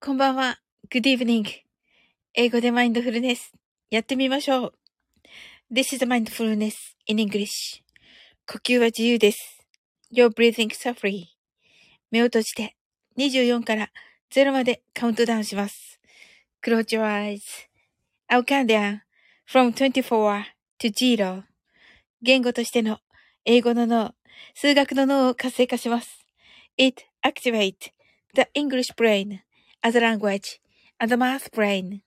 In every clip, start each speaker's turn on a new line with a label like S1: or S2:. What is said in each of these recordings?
S1: こんばんは。Good evening. 英語でマインドフルネス。やってみましょう。This is mindfulness in English. 呼吸は自由です。You're breathing so free. 目を閉じて24から0までカウントダウンします。Close your eyes. I'll count down from 24 to 0. 言語としての英語の脳、数学の脳を活性化します。It activates the English brain as a language and a math brain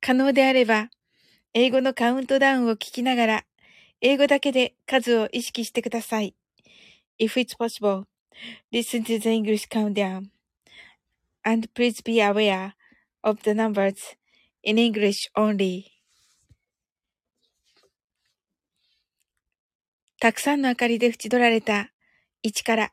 S1: 可能であれば、英語のカウントダウンを聞きながら、英語だけで数を意識してください。If it's possible, listen to the English countdown. And please be aware of the numbers in English only. たくさんの明かりで縁取られた1から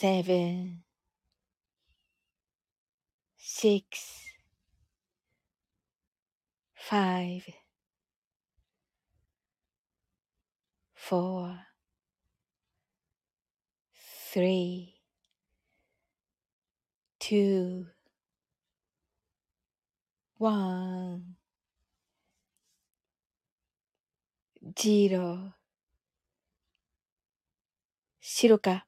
S1: 7 6 5 4 3 2 1 0白か？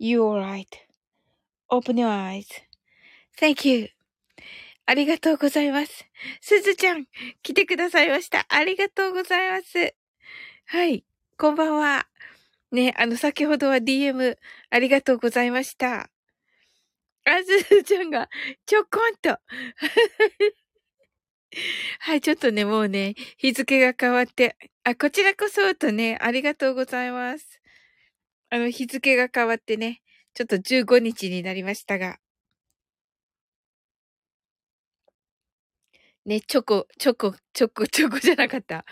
S1: You're right.Open your eyes.Thank you. ありがとうございます。すずちゃん、来てくださいました。ありがとうございます。はい。こんばんは。ね、あの、先ほどは DM ありがとうございました。あ、すずちゃんがちょこんと。はい、ちょっとね、もうね、日付が変わって、あ、こちらこそとね、ありがとうございます。あの、日付が変わってね、ちょっと15日になりましたが。ね、チョコ、チョコ、チョコ、チョコじゃなかった。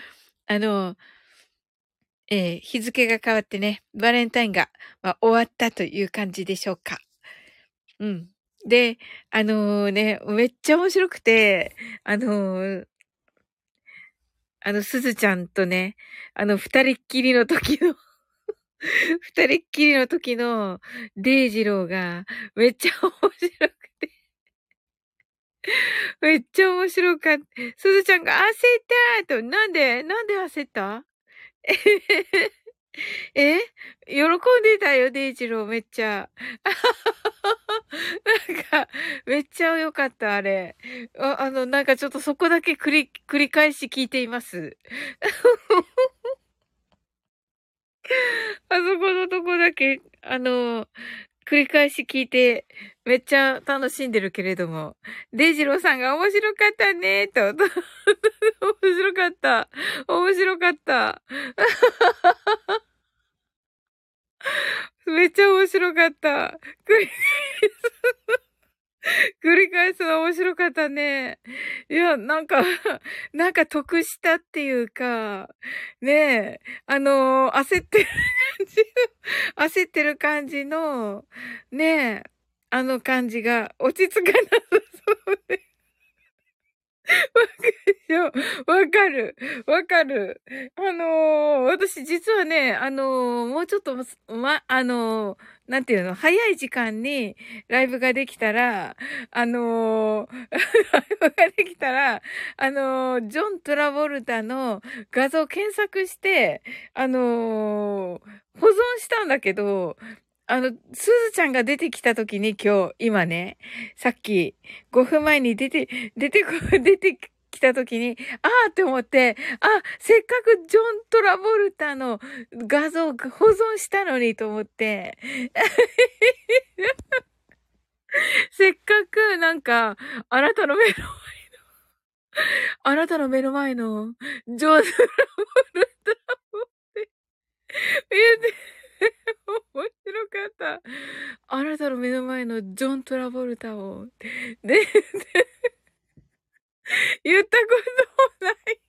S1: あの、えー、日付が変わってね、バレンタインが、まあ、終わったという感じでしょうか。うん。で、あのー、ね、めっちゃ面白くて、あのー、あの、すずちゃんとね、あの、二人っきりの時の 二人っきりの時のデイジローがめっちゃ面白くて。めっちゃ面白かった。すずちゃんが焦ったと、なんでなんで焦った？え喜んでたよ、デイジロー、めっちゃ。なんか、めっちゃ良かった、あれ。ああの、なんかちょっとそこだけ繰り、繰り返し聞いています。あそこのとこだけ、あの、繰り返し聞いて、めっちゃ楽しんでるけれども、デジローさんが面白かったね、と。面白かった。面白かった。めっちゃ面白かった。繰り返す。繰り返すの面白かったね。いや、なんか、なんか得したっていうか、ねえ、あのー、焦ってる感じ、焦ってる感じの、ねえ、あの感じが落ち着かなさそうで。わかる。わかる。あのー、私実はね、あのー、もうちょっと、ま、あのー、なんていうの、早い時間にライブができたら、あの ライブができたら、あのジョン・トラボルタの画像検索して、あの保存したんだけど、あの、すずちゃんが出てきた時に今日、今ね、さっき5分前に出て、出てこ、出て来た時に、ああって思って、あ、せっかくジョン・トラボルタの画像保存したのにと思って、せっかくなんか、あなたの目の前の、あなたの目の前の、ジョン・トラボルタをって言って、面白かった。あなたの目の前のジョン・トラボルタを。で、で言ったこともない。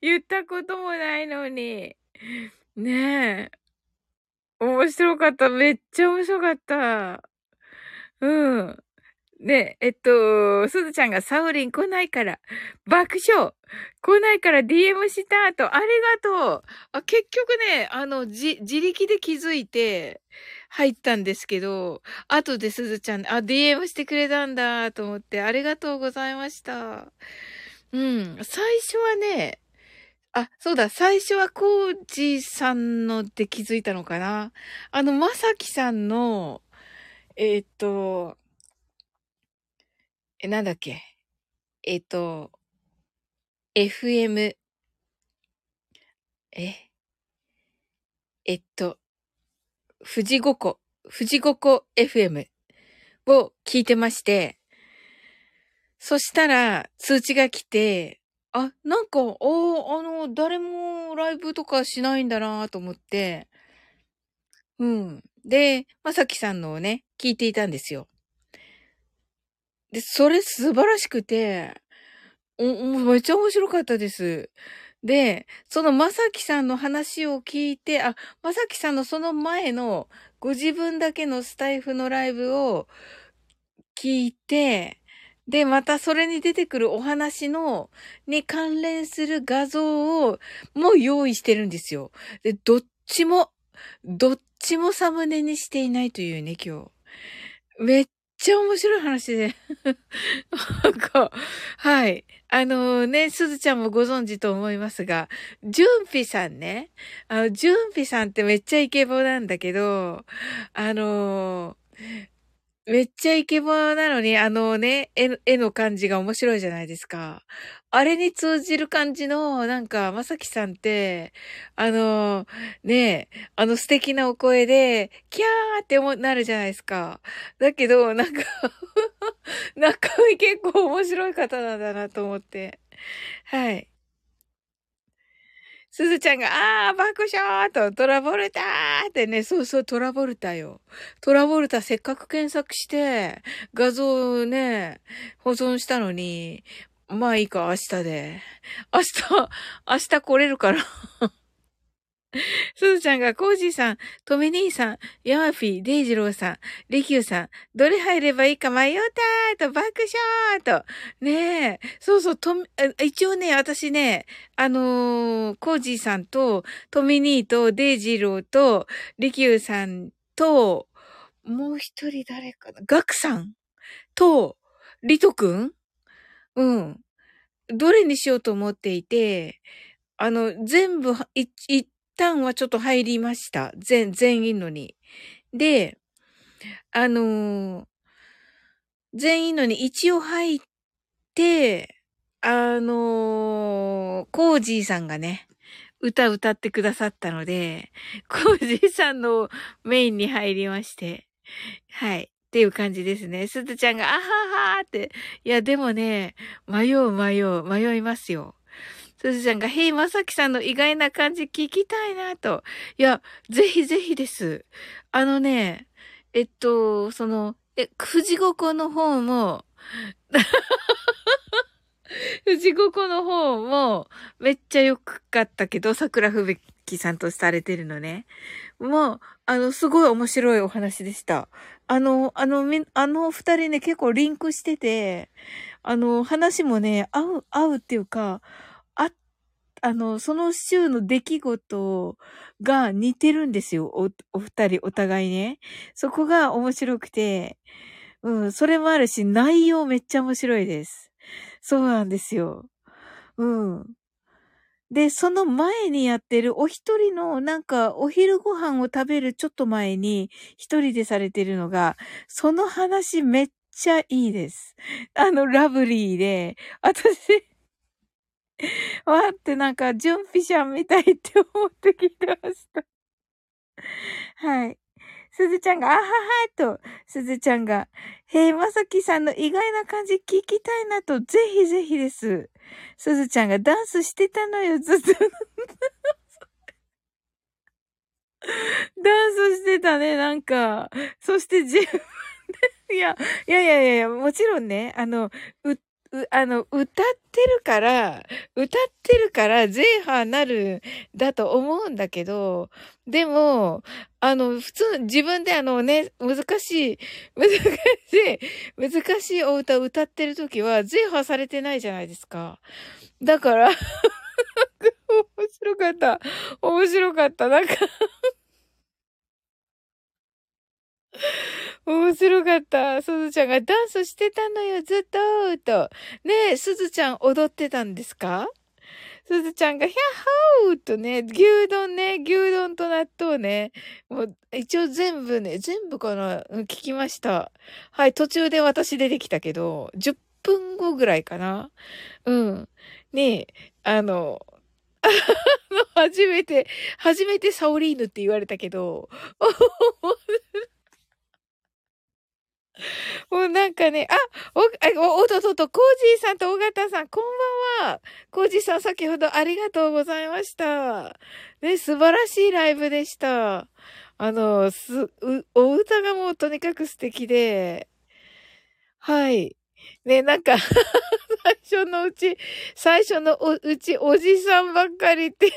S1: 言ったこともないのに。ねえ。面白かった。めっちゃ面白かった。うん。ねえ、えっと、すずちゃんがサウリン来ないから、爆笑。来ないから DM したと、ありがとう。あ結局ね、あの、じ、自力で気づいて入ったんですけど、後ですずちゃん、あ、DM してくれたんだと思って、ありがとうございました。うん、最初はね、あ、そうだ、最初はコージさんので気づいたのかな。あの、まさきさんの、えっ、と、え、なんだっけ？えっ、ー、と、FM、え、えっと、富士五湖、富士五湖 FM を聞いてまして、そしたら通知が来て、あ、なんか、おあの、誰もライブとかしないんだなと思って、うん。で、まさきさんのをね、聞いていたんですよ。で、それ素晴らしくて、めっちゃ面白かったです。で、そのまさきさんの話を聞いて、あ、まさきさんのその前のご自分だけのスタイフのライブを聞いて、で、またそれに出てくるお話の、に関連する画像を、も用意してるんですよ。で、どっちも、どっちもサムネにしていないというね、今日。めっちゃ面白い話で。なんか、はい。あのね、すずちゃんもご存知と思いますが、じゅんぴさんね。あの、じゅんぴさんってめっちゃイケボなんだけど、あのめっちゃイケボなのに、あのね、絵絵の感じが面白いじゃないですか。あれに通じる感じの、なんか、まさきさんって、あの、ねあの素敵なお声で、キャーってなるじゃないですか。だけど、なんか 中身結構面白い方なんだなと思って。はい。すずちゃんが、ああ、爆笑と、トラボルターってね、そうそう、トラボルタよ。トラボルタせっかく検索して、画像をね、保存したのに、まあいいか、明日で。明日、明日来れるから すずちゃんが、コージーさん、トミ兄さん、ヤマフィー、デイジローさん、リキューさん、どれ入ればいいか迷ったーと、爆笑と。ねえ。そうそう、と、一応ね、私ね、あのー、コージーさんと、トミニーと、デイジローと、リキューさんと、もう一人誰かな？ガクさんと、リトくんうん。どれにしようと思っていて、あの、全部、い、一旦はちょっと入りました。全、全員のに。で、あのー、全員のに一応入って、あのー、コージーさんがね、歌歌ってくださったので、コージーさんのメインに入りまして、はい。っていう感じですね。すずちゃんが、あははーって。いや、でもね、迷う迷う、迷いますよ。すずちゃんが、へい、まさきさんの意外な感じ聞きたいなと。いや、ぜひぜひです。あのね、えっと、その、え、富士五湖の方も、富士五湖の方も、めっちゃ良かったけど、桜吹雪さんとされてるのね。もう、あの、すごい面白いお話でした。あの、あの、あの二人ね、結構リンクしてて、あの、話もね、合う、合うっていうか、あ、の、その週の出来事が似てるんですよ。お、お二人、お互いね。そこが面白くて、うん、それもあるし、内容めっちゃ面白いです。そうなんですよ。うん。で、その前にやってるお一人のなんかお昼ご飯を食べるちょっと前に一人でされてるのが、その話めっちゃいいです。あの、ラブリーで、私、わってなんか、ジュンピシャンみたいって思って聞いてました。はい。すずちゃんが、あははと、すずちゃんが、へえ、まさきさんの意外な感じ聞きたいなと、ぜひぜひです。すずちゃんがダンスしてたのよ、ずっと。ダンスしてたね、なんか。そして自分で、いや、いやいやいや、もちろんね、あの、う、う、あの、歌ってるから、歌ってるからゼーハーなる、だと思うんだけど、でも、あの、普通、自分であのね、難しい、難しい、難しいお歌を歌ってる時は、ゼーハーされてないじゃないですか。だから面白かった。面白かった。なんか面白かった。すずちゃんがダンスしてたのよ、ずっと、と。ねえ、すずちゃん踊ってたんですか？すずちゃんが、ヒャッホーとね、牛丼ね、牛丼と納豆ね。もう、一応全部ね、全部かな聞きました。はい、途中で私出てきたけど、10分後ぐらいかなうん。ねえ、あの、初めて、初めてサオリーヌって言われたけど、もうなんかね、あ、お、お、おととと、コージーさんと尾形さん、こんばんは。コージーさん、先ほどありがとうございました。ね、素晴らしいライブでした。あの、す、う、お歌がもうとにかく素敵で、はい。ね、なんか最初のうち、最初のうち、おじさんばっかりって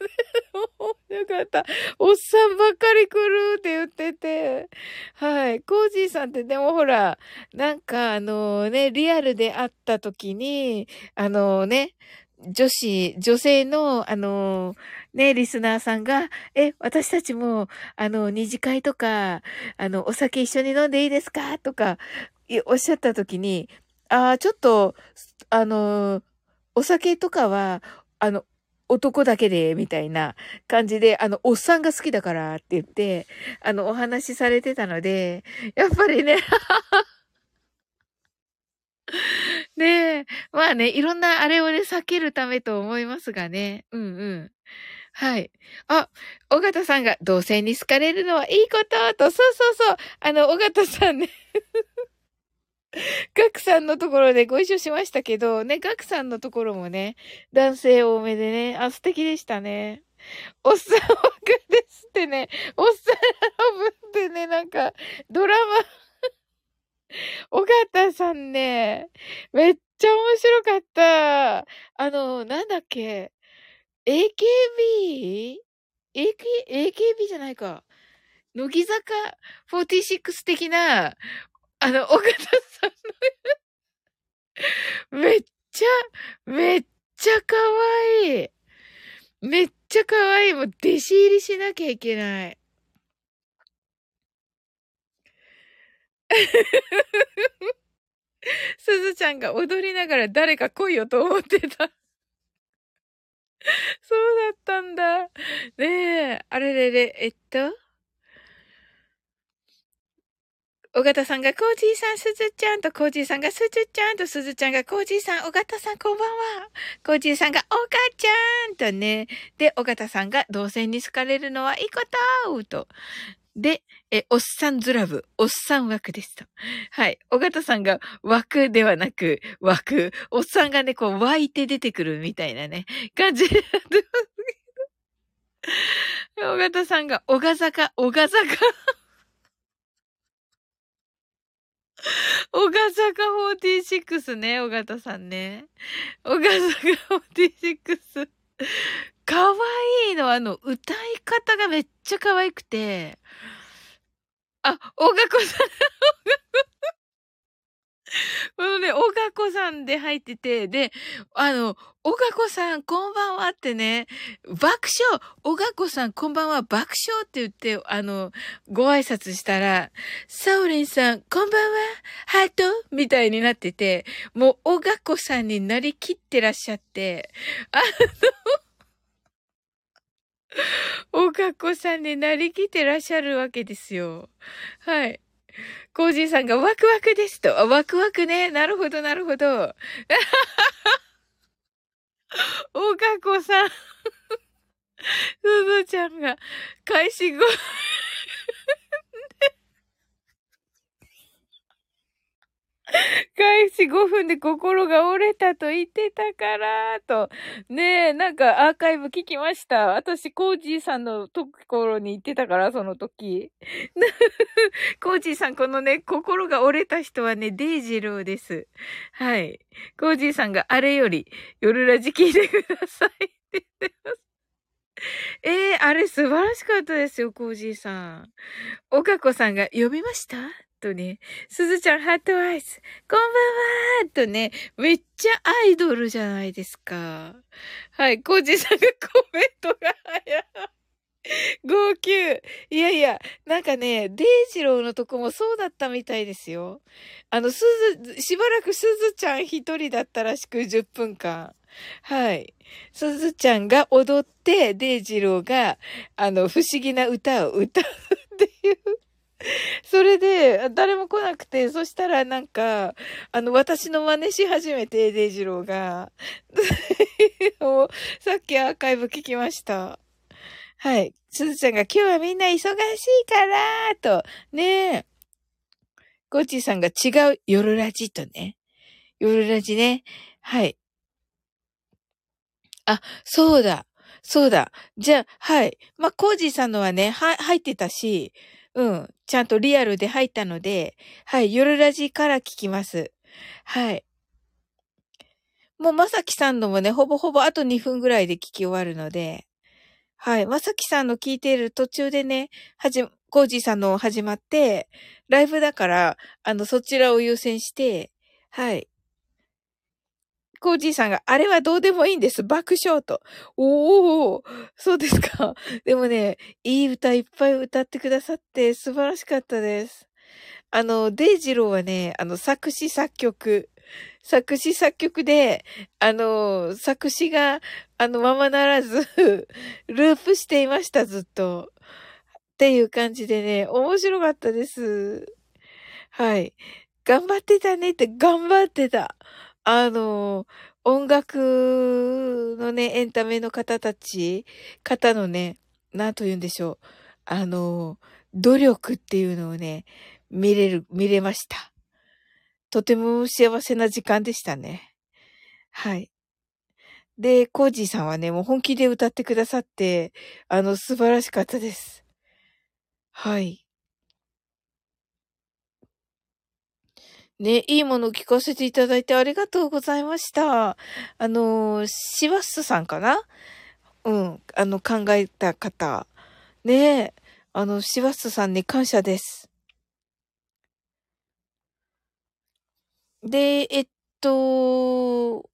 S1: よかった。おっさんばっかり来るって言ってて。はい。コージーさんってでもほら、なんかあのね、リアルで会った時に、あのね、女子、女性の、あの、ね、リスナーさんが、え、私たちも、あの、二次会とか、あの、お酒一緒に飲んでいいですか？とか、おっしゃった時に、ああ、ちょっと、あの、お酒とかは、あの、男だけで、みたいな感じで、あの、おっさんが好きだからって言って、あの、お話しされてたので、やっぱりね ねえ、まあね、いろんなあれをね、避けるためと思いますがね。うんうん。はい。あ、尾形さんが同性に好かれるのはいいことと、そうそうそう。あの、尾形さんね ガクさんのところでご一緒しましたけど、ね、ガクさんのところもね、男性多めでね、あ、素敵でしたね。おっさん枠ですってね、おっさんラブってね、なんか、ドラマ 尾形さんね、めっちゃ面白かった。あの、なんだっけ、AKB? AK、AKB じゃないか。乃木坂46的な、あの、岡田さんのめっちゃ、めっちゃ可愛いい。めっちゃ可愛い。もう弟子入りしなきゃいけない。すずちゃんが踊りながら誰か来いよと思ってた。そうだったんだ。ねえ、あれれれ、えっと？尾形さんがコージーさん、すずちゃんと、コージーさんがすずちゃんと、すずちゃんがコージーさん、尾形さんこんばんは。コージーさんがおかちゃんとね。で、尾形さんが同性に好かれるのはいいことと。で、え、おっさんずラブ、おっさん枠ですと。はい。尾形さんが枠ではなく枠。おっさんがね、こう湧いて出てくるみたいなね、感じでやってますけど。尾形さんが、小賀坂、小坂。小笠坂46ね、尾形さんね。小笠坂46。かわいいの、あの、歌い方がめっちゃ可愛くて。あ、小賀子さん、このね、おがこさんで入ってて、で、あの、おがこさん、こんばんはってね、爆笑おがこさん、こんばんは、爆笑って言って、あの、ご挨拶したら、サオリンさん、こんばんは、ハート？みたいになってて、もう、おがこさんになりきってらっしゃって、あの、おがこさんになりきってらっしゃるわけですよ。はい。コージーさんがワクワクですと。ワクワクね。なるほど、なるほど。おがこさん。すずちゃんが、開始後 開始5分で心が折れたと言ってたから、と。ねえ、なんかアーカイブ聞きました。私、コージーさんのところに行ってたから、その時。コージーさん、このね、心が折れた人はね、デイジローです。はい。コージーさんがあれより、夜ラジ聞いてくださいって言ってます。ええー、あれ素晴らしかったですよ、コージーさん。おかこさんが読みました？とね、すずちゃん Heart Eyes、こんばんはーとね、めっちゃアイドルじゃないですか。はい、コージさんがコメントが早い。号泣。いやいや、なんかね、デイジローのとこもそうだったみたいですよ。あの、すず、しばらくすずちゃん一人だったらしく10分間。はい。すずちゃんが踊って、デイジローが、あの、不思議な歌を歌うっていう それで、誰も来なくて、そしたらなんか、あの、私の真似し始めて、デイジローが。さっきアーカイブ聞きました。はい。すずちゃんが今日はみんな忙しいから、と、ねえ。ゴチーさんが違う夜ラジとね。夜ラジね。はい。あ、そうだ。そうだ。じゃあ、はい。まあ、コージーさんのはね、は、入ってたし、うん。ちゃんとリアルで入ったので、はい。夜ラジから聞きます。はい。もうまさきさんのもね、ほぼほぼあと2分ぐらいで聞き終わるので、はい。まさきさんの聞いている途中でね、はじ、コージーさんの始まって、ライブだから、あの、そちらを優先して、はい。コージーさんが、あれはどうでもいいんです。爆笑と。おー、そうですか。でもね、いい歌いっぱい歌ってくださって素晴らしかったです。あの、デイジローはね、あの、作詞作曲、作詞作曲で、あの、作詞が、あの、ままならず ループしていました、ずっと。っていう感じでね、面白かったです。はい。頑張ってたねって、頑張ってた。あの、音楽のね、エンタメの方たち、方のね、なんと言うんでしょう。あの、努力っていうのをね、見れる、見れました。とても幸せな時間でしたね。はい。で、コージーさんはね、もう本気で歌ってくださって、あの、素晴らしかったです。はい。ね、いいものを聞かせていただいてありがとうございました。あの、シワッスさんかな？うん、あの、考えた方。ねえ。あの、シワスさんに感謝です。で、えっと、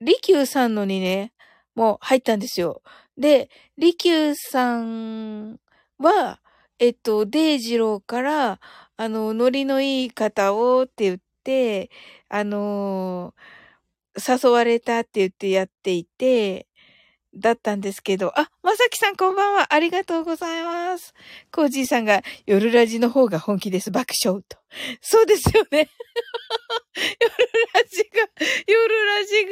S1: リキューさんのにね、もう入ったんですよ。で、リキューさんは、えっと、デイジローから、あの、ノリのいい方をって言って、あの、誘われたって言ってやっていて、だったんですけど、あ、まさきさんこんばんは。ありがとうございます。コージーさんが夜ラジの方が本気です。爆笑と。そうですよね。夜ラジが、夜ラジが。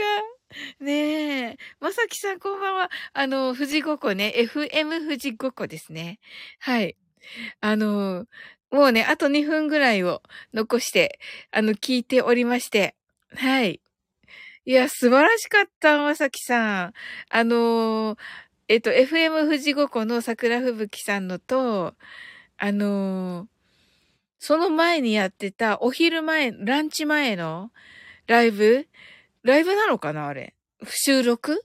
S1: ねえ。まさきさんこんばんは。あの、富士五湖ね。FM 富士五湖ですね。はい。あの、もうね、あと2分ぐらいを残して、あの、聞いておりまして。はい。いや、素晴らしかった、まさきさん。あのー、えっと、FM 富士五湖の桜吹雪さんのと、あのー、その前にやってたお昼前、ランチ前のライブ？ライブなのかなあれ？収録？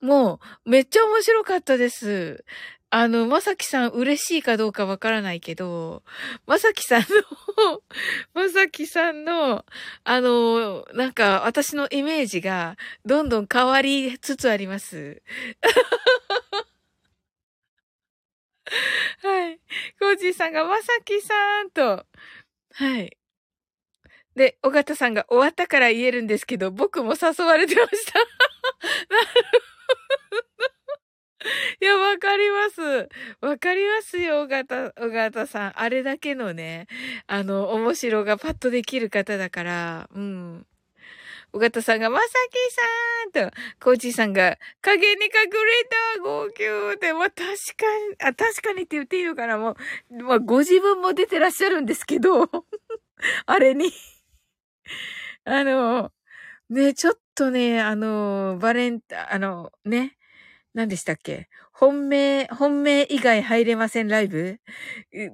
S1: もう、めっちゃ面白かったです。あの、まさきさん嬉しいかどうかわからないけど、まさきさんの まさきさんの、あの、なんか私のイメージがどんどん変わりつつあります。はい。コージーさんがまさきさんと、はい。で、尾形さんが終わったから言えるんですけど、僕も誘われてました。なるほど。いや、わかります。わかりますよ、尾形、尾形さん。あれだけのね、あの、面白がパッとできる方だから、うん。尾形さんが、まさきさんと、コーチさんが、影に隠れた号泣って、まあ、確かに、あ、確かにって言っていいのかなもう、まあ、ご自分も出てらっしゃるんですけど、あれにあの、ね、ちょっとね、あの、バレンタ、あの、ね、何でしたっけ？本命、本命以外入れませんライブ？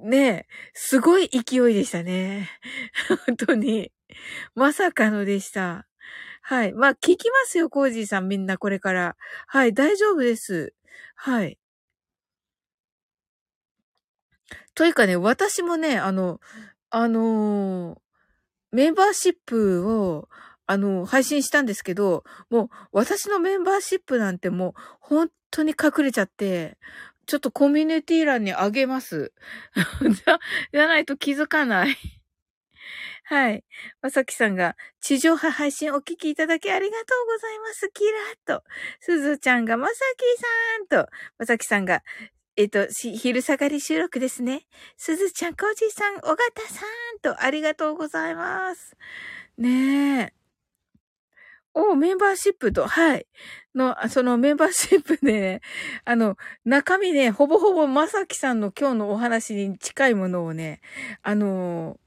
S1: ねえ、すごい勢いでしたね。本当に。まさかのでした。はい。まあ、聞きますよ、コージーさんみんなこれから。はい、大丈夫です。はい。というかね、私もね、あの、あのー、メンバーシップを、あの、配信したんですけど、もう私のメンバーシップなんてもう本当に隠れちゃって、ちょっとコミュニティ欄にあげます。じゃ、ないと気づかない。はい。まさきさんが、地上波配信お聞きいただきありがとうございます。キラッと。すずちゃんが、まさきさんと、まさきさんが、えっ、と、昼下がり収録ですね。すずちゃん、こじさん、おがたさんと、ありがとうございます。ねえ。おメンバーシップと、はい。の、そのメンバーシップでね、あの、中身ね、ほぼほぼまさきさんの今日のお話に近いものをね、あの、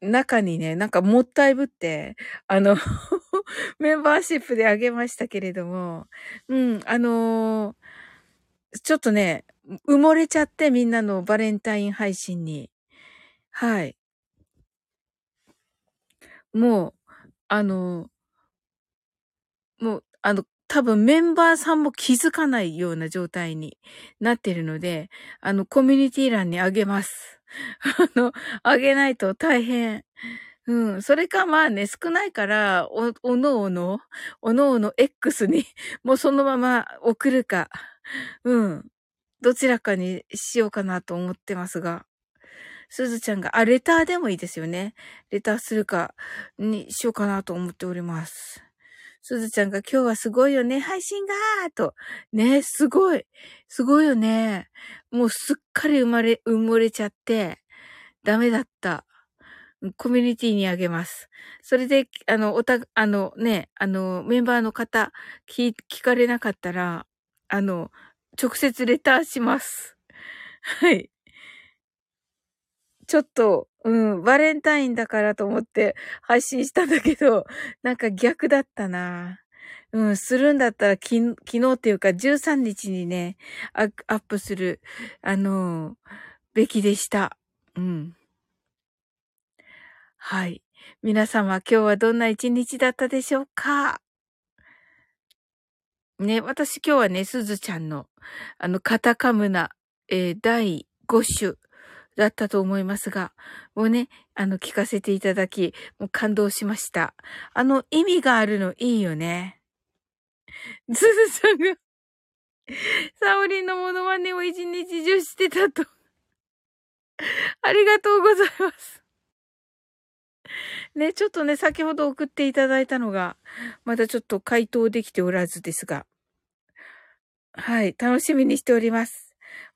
S1: 中にね、なんかもったいぶって、あの メンバーシップであげましたけれども、うん、あのちょっとね、埋もれちゃってみんなのバレンタイン配信に。はい。もう、あのもう、あの、多分メンバーさんも気づかないような状態になってるので、あの、コミュニティ欄にあげます。あの、あげないと大変。うん。それかまあね、少ないから、お、おのおの、おのおの X に、もうそのまま送るか。うん。どちらかにしようかなと思ってますが。すずちゃんが、あ、レターでもいいですよね。レターするかにしようかなと思っております。すずちゃんが今日はすごいよね、配信がーと。ね、すごい。すごいよね。もうすっかり生まれ、埋もれちゃって、ダメだった。コミュニティにあげます。それで、あの、おた、あのね、あの、メンバーの方、聞、聞かれなかったら、あの、直接レターします。はい。ちょっと、うん、バレンタインだからと思って配信したんだけど、なんか逆だったな。うん、するんだったらき、昨日っていうか13日にね、アップする、あのべきでした。うん。はい。皆様今日はどんな一日だったでしょうか？ね、私今日はね、すずちゃんの、あの、カタカムナ、えー、第5種だったと思いますが、もうね、あの、聞かせていただき、もう感動しました。あの、意味があるのいいよね。すずさんがサオリンのモノマネを一日中してたとありがとうございます。ね、ちょっとね、先ほど送っていただいたのが、まだちょっと回答できておらずですが。はい、楽しみにしております。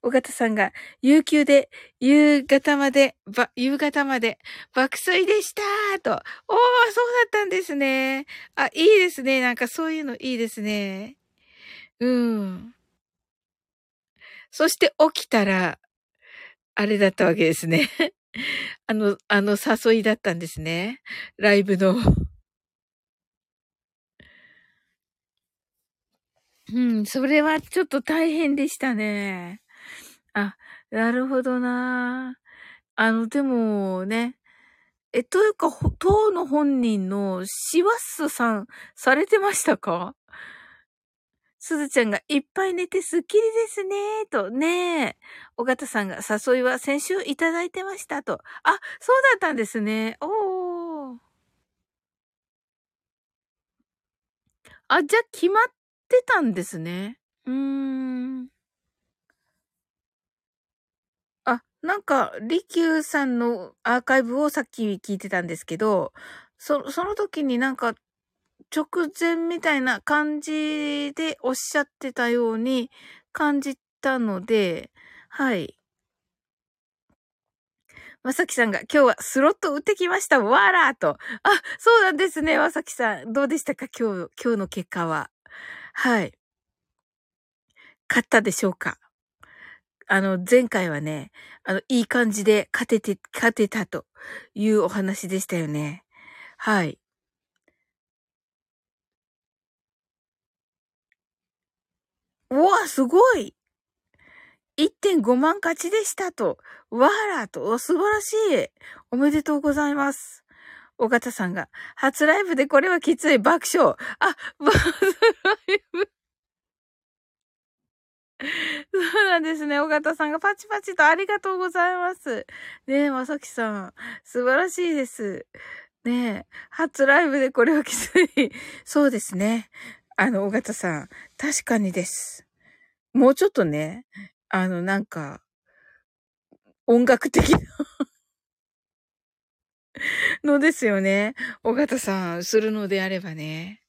S1: 尾形さんが、有給で、夕方まで、ば、夕方まで、爆睡でしたと。おー、そうだったんですね。あ、いいですね。なんかそういうのいいですね。うん。そして起きたら、あれだったわけですね。あの、あの誘いだったんですね。ライブの。うん、それはちょっと大変でしたね。あ、なるほどな。あの、でもね、え、というか、当の本人のシワッスさん、されてましたか？すずちゃんがいっぱい寝てスッキリですねと、ねえ。尾形さんが誘いは先週いただいてましたと。あ、そうだったんですね。おー。あ、じゃあ決まってたんですね。うーん。あ、なんか、利休さんのアーカイブをさっき聞いてたんですけど、そ、その時になんか直前みたいな感じでおっしゃってたように感じたので、はい。まさきさんが今日はスロット打ってきました。わらーと。あ、そうなんですね。まさきさん。どうでしたか？今日、今日の結果は。はい。勝ったでしょうか？あの、前回はね、あの、いい感じで勝てて、勝てたというお話でしたよね。はい。うわ、すごい !1.5 万勝ちでしたと。わらと、素晴らしい。おめでとうございます。尾形さんが、初ライブでこれはきつい爆笑。あ、初ライブ。そうなんですね。尾形さんがパチパチとありがとうございます。ねえ、まさきさん。素晴らしいです。ねえ、初ライブでこれはきつい。そうですね。あの、尾形さん。確かにです。もうちょっとね、あの、なんか、音楽的なのですよね。尾形さん、するのであればね。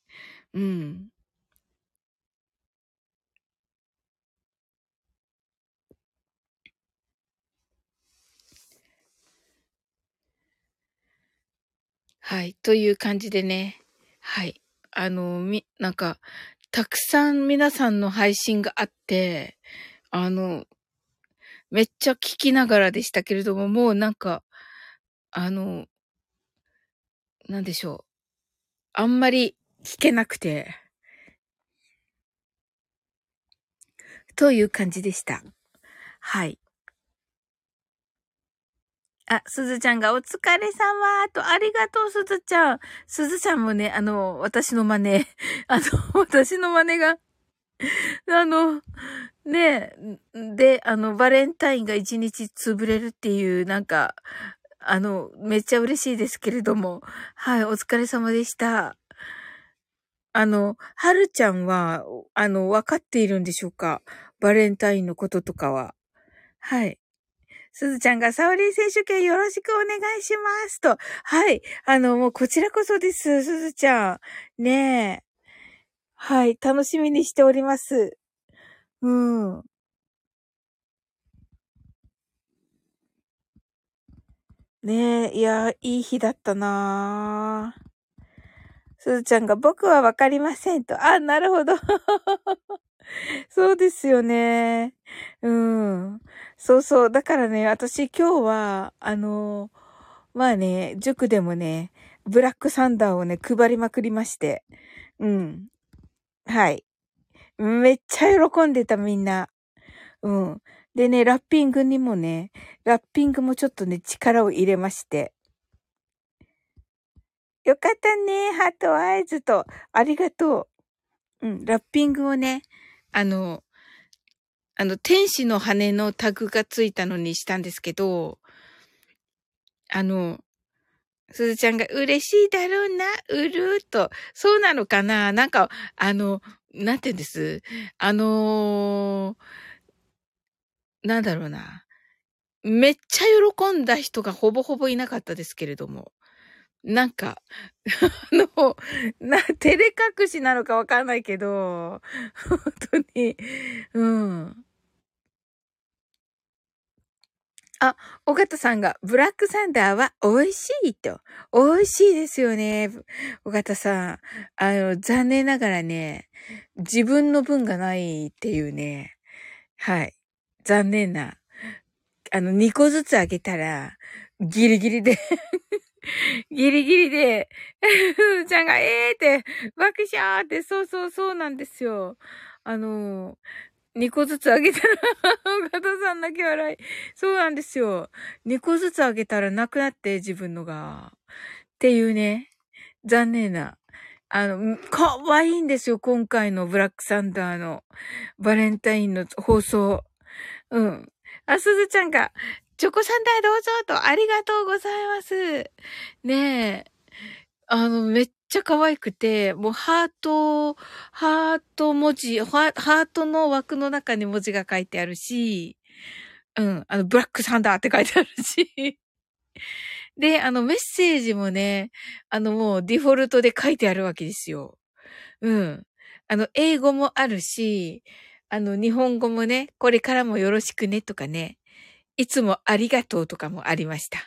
S1: うん。はい。という感じでね。はい。あの、み、なんか、たくさん皆さんの配信があって、あの、めっちゃ聞きながらでしたけれども、もうなんか、あの、なんでしょう。あんまり聞けなくて、という感じでした。はい。あ、すずちゃんがお疲れ様と、ありがとう、すずちゃん。すずちゃんもね、あの、私の真似、あの、私の真似が、あの、ねで、あの、バレンタインが一日潰れるっていう、なんか、あの、めっちゃ嬉しいですけれども、はい、お疲れ様でした。あの、はるちゃんは、あの、わかっているんでしょうか？バレンタインのこととかは。はい。すずちゃんがサオリー選手権よろしくお願いしますと。はい。あの、もうこちらこそです、すずちゃん。ねえ。はい。楽しみにしております。うん。ねえ、いや、いい日だったなすずちゃんが僕はわかりませんと。あ、なるほど。そうですよね。うん。そうそう。だからね、私今日は、あの、まあね、塾でもね、ブラックサンダーをね、配りまくりまして。うん。はい。めっちゃ喜んでたみんな。うん。でね、ラッピングにもね、ラッピングもちょっとね、力を入れまして。よかったね、ハートアイズと。ありがとう。うん、ラッピングをね、あの、あの、天使の羽のタグがついたのにしたんですけど、あの、すずちゃんが嬉しいだろうな、うるーと。そうなのかな？なんか、あの、なんて言うんです？あのー、なんだろうな。めっちゃ喜んだ人がほぼほぼいなかったですけれども。なんか、あの、な、照れ隠しなのかわかんないけど、本当に、うん。あ、尾形さんが、ブラックサンダーは美味しいと。美味しいですよね。尾形さん。あの、残念ながらね、自分の分がないっていうね。はい。残念な。あの、2個ずつあげたら、ギリギリで ギリギリで、ふーちゃんが、えーって、爆笑って、そうそうそうなんですよ。あの、2個ずつあげたらガトさん泣き笑い。そうなんですよ。2個ずつあげたらなくなって自分のが。っていうね。残念な。あの、かわいいんですよ。今回のブラックサンダーのバレンタインの放送。うん。あ、すずちゃんが、チョコサンダーどうぞと、ありがとうございます。ねえ。あの、めっちゃ可愛くて、もうハート、ハート文字、ハートの枠の中に文字が書いてあるし、うん、あの、ブラックサンダーって書いてあるし。で、あの、メッセージもね、あの、もうデフォルトで書いてあるわけですよ。うん。あの、英語もあるし、あの、日本語もね、これからもよろしくねとかね、いつもありがとうとかもありました。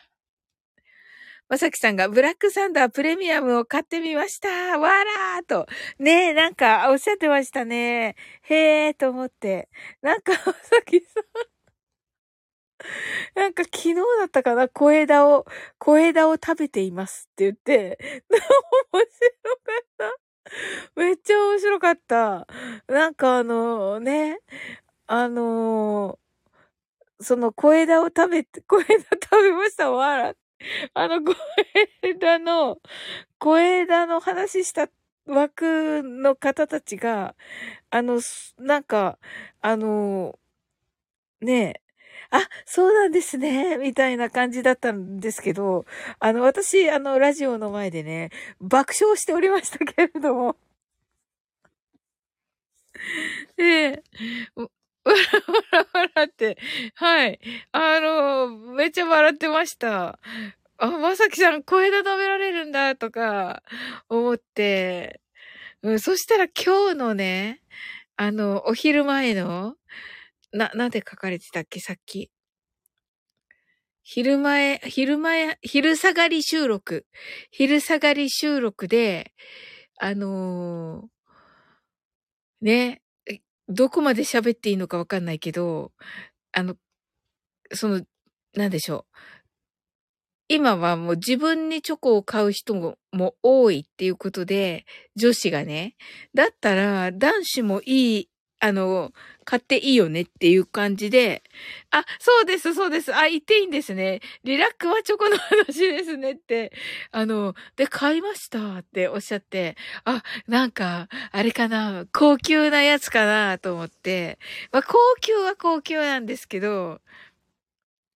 S1: まさきさんがブラックサンダープレミアムを買ってみました。わらーと。ねえ、なんかおっしゃってましたね。へえと思って。なんか、まさきさん。なんか昨日だったかな小枝を、小枝を食べていますって言って、面白かった。めっちゃ面白かった。なんかあのね、あのー、その小枝を食べて、小枝食べましたわら。あの、小枝の、小枝の話した枠の方たちが、あの、なんか、あの、ねえ、あ、そうなんですね、みたいな感じだったんですけど、あの、私、あの、ラジオの前でね、爆笑しておりましたけれども。ええ、わらわらわらって、はい。あの、めっちゃ笑ってました。あ、まさきさん、小枝食べられるんだ、とか、思って、うん、そしたら今日のね、あの、お昼前の、な、なんで書かれてたっけ、さっき。昼前、昼前、昼下がり収録。昼下がり収録で、あのー、ね、どこまで喋っていいのかわかんないけど、あの、その、なんでしょう。今はもう自分にチョコを買う人も多いっていうことで、女子がね、だったら男子もいい、あの、買っていいよねっていう感じで、あ、そうです、そうです。あ、言っていいんですね。リラックはチョコの話ですねって、あの、で、買いましたっておっしゃって、あ、なんか、あれかな、高級なやつかなと思って、まあ、高級は高級なんですけど、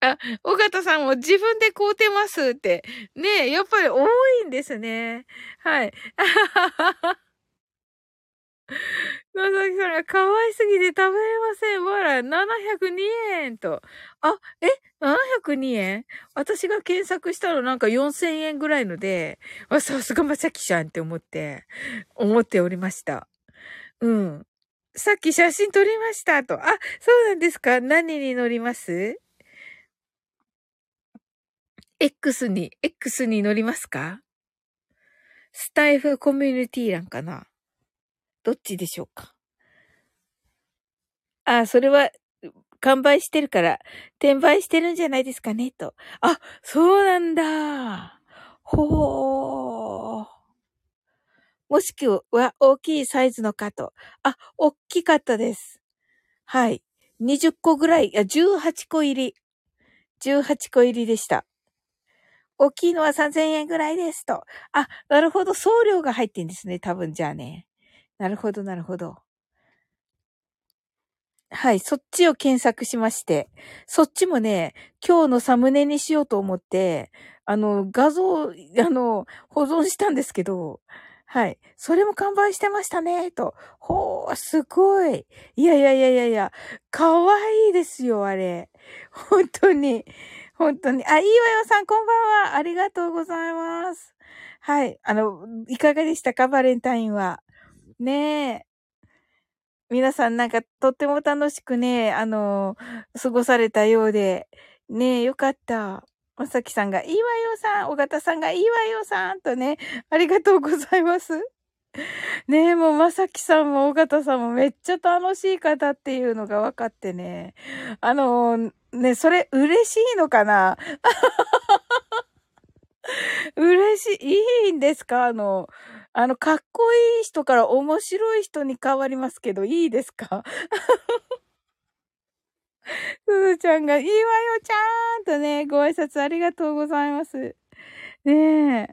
S1: あ、尾形さんも自分で買うてますって。ね、やっぱり多いんですね。はい。野崎さんが可愛すぎて食べれません。わら、702円と。あ、え ?702 円私が検索したのなんか4000円ぐらいので、あ、さすがまさきちゃんって思って、思っておりました。うん。さっき写真撮りましたと。あ、そうなんですか？何に乗ります？X に、X に乗りますか？スタイフコミュニティ欄かな？どっちでしょうか？あ、それは、完売してるから、転売してるんじゃないですかね、と。あ、そうなんだ。ほー。もしくは大きいサイズのかと。あ、大きかったです。はい。20個ぐらい、あ、18個入り。18個入りでした。大きいのは3000円ぐらいですと。あ、なるほど。送料が入ってんですね。多分じゃあね。なるほど、なるほど。はい、そっちを検索しまして、そっちもね、今日のサムネにしようと思って、あの、画像、あの、保存したんですけど、はい。それも完売してましたね、と。ほー、すごい。いやいやいやいやいや、かわいいですよ、あれ。本当に。本当に。あ、いいわよさん、こんばんは。ありがとうございます。はい。あの、いかがでしたか、バレンタインは。ねえ。皆さんなんかとっても楽しくね、あの、過ごされたようで、ねえ、よかった。まさきさんが、いいわよさん、尾形さんが、いいわよさん、とね、ありがとうございます。ねえ、もうまさきさんも尾形さんもめっちゃ楽しい方っていうのが分かってね。あの、ね、それ嬉しいのかな？嬉しい、いいんですか？あの、あの、かっこいい人から面白い人に変わりますけど、いいですか？すずちゃんが、いいわよちゃんとね、ご挨拶ありがとうございます。ね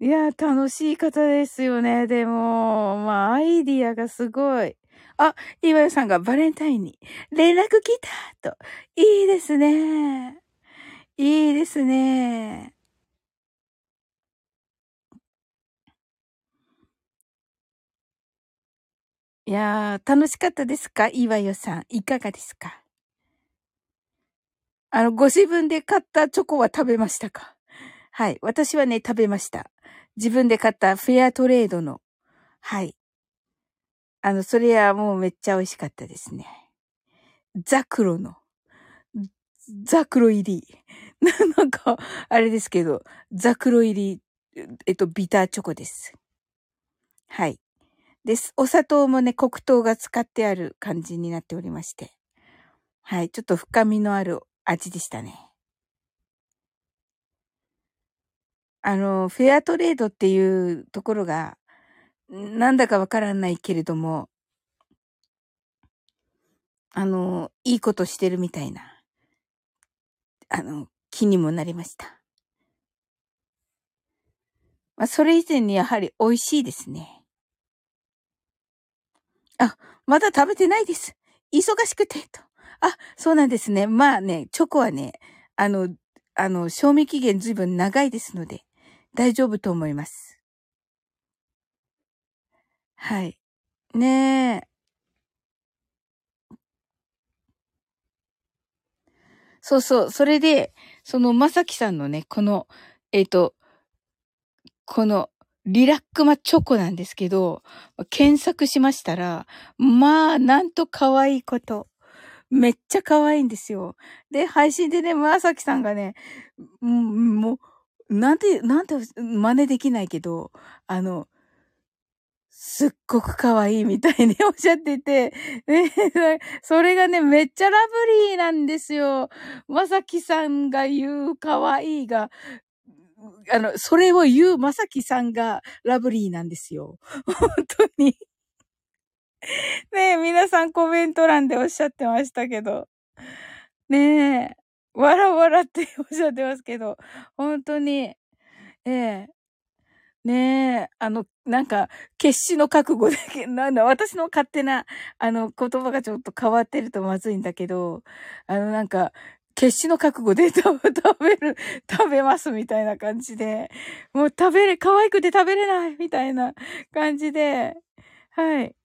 S1: え。いや、楽しい方ですよね。でも、まあ、アイディアがすごい。あ、いいわよさんがバレンタインに連絡来たと。いいですね。いいですね。いやー、楽しかったですか？いいわよさん。いかがですか？あの、ご自分で買ったチョコは食べましたか？はい。私はね、食べました。自分で買ったフェアトレードの。はい。あの、それはもうめっちゃ美味しかったですね。ザクロの。ザクロ入り。なんか、あれですけど、ザクロ入り、えっと、ビターチョコです。はい。です。お砂糖もね、黒糖が使ってある感じになっておりまして。はい。ちょっと深みのある味でしたね。あの、フェアトレードっていうところが、なんだかわからないけれども、あの、いいことしてるみたいな、あの、気にもなりました。まあ、それ以前にやはり美味しいですね。あ、まだ食べてないです。忙しくて、と。あ、そうなんですね。まあね、チョコはね、あの、あの、賞味期限ずいぶん長いですので、大丈夫と思います。はい。ねえ。そうそう。それで、そのまさきさんのね、この、えっ、と、この、リラックマチョコなんですけど、検索しましたら、まあ、なんと可愛いこと。めっちゃ可愛いんですよ。で、配信でね、まさきさんがね、もう、なんて、なんて、真似できないけど、あの、すっごく可愛いみたいに おっしゃってて、ね、それがね、めっちゃラブリーなんですよ。まさきさんが言う可愛いが、あの、それを言うまさきさんがラブリーなんですよ。本当に。ねえ、皆さんコメント欄でおっしゃってましたけど。ねえ、わらわらっておっしゃってますけど、本当に、ええ。ねえ、あの、なんか、決死の覚悟で、なんだ、私の勝手な、あの、言葉がちょっと変わってるとまずいんだけど、あの、なんか、決死の覚悟で食べ、る、食べますみたいな感じで、もう食べれ、可愛くて食べれないみたいな感じで、はい。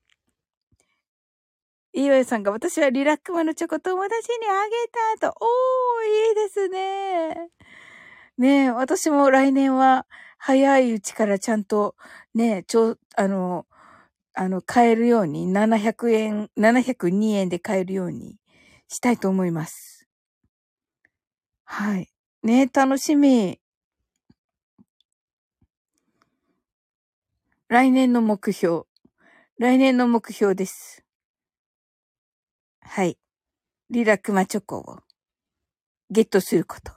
S1: いいわよさんが、私はリラックマのチョコ友達にあげたと。おー、いいですね。ねえ、私も来年は早いうちからちゃんとね、ちょ、あの、あの、買えるように、700円、702円で買えるようにしたいと思います。はい。ね楽しみ。来年の目標。来年の目標です。はい。リラクマチョコをゲットすること。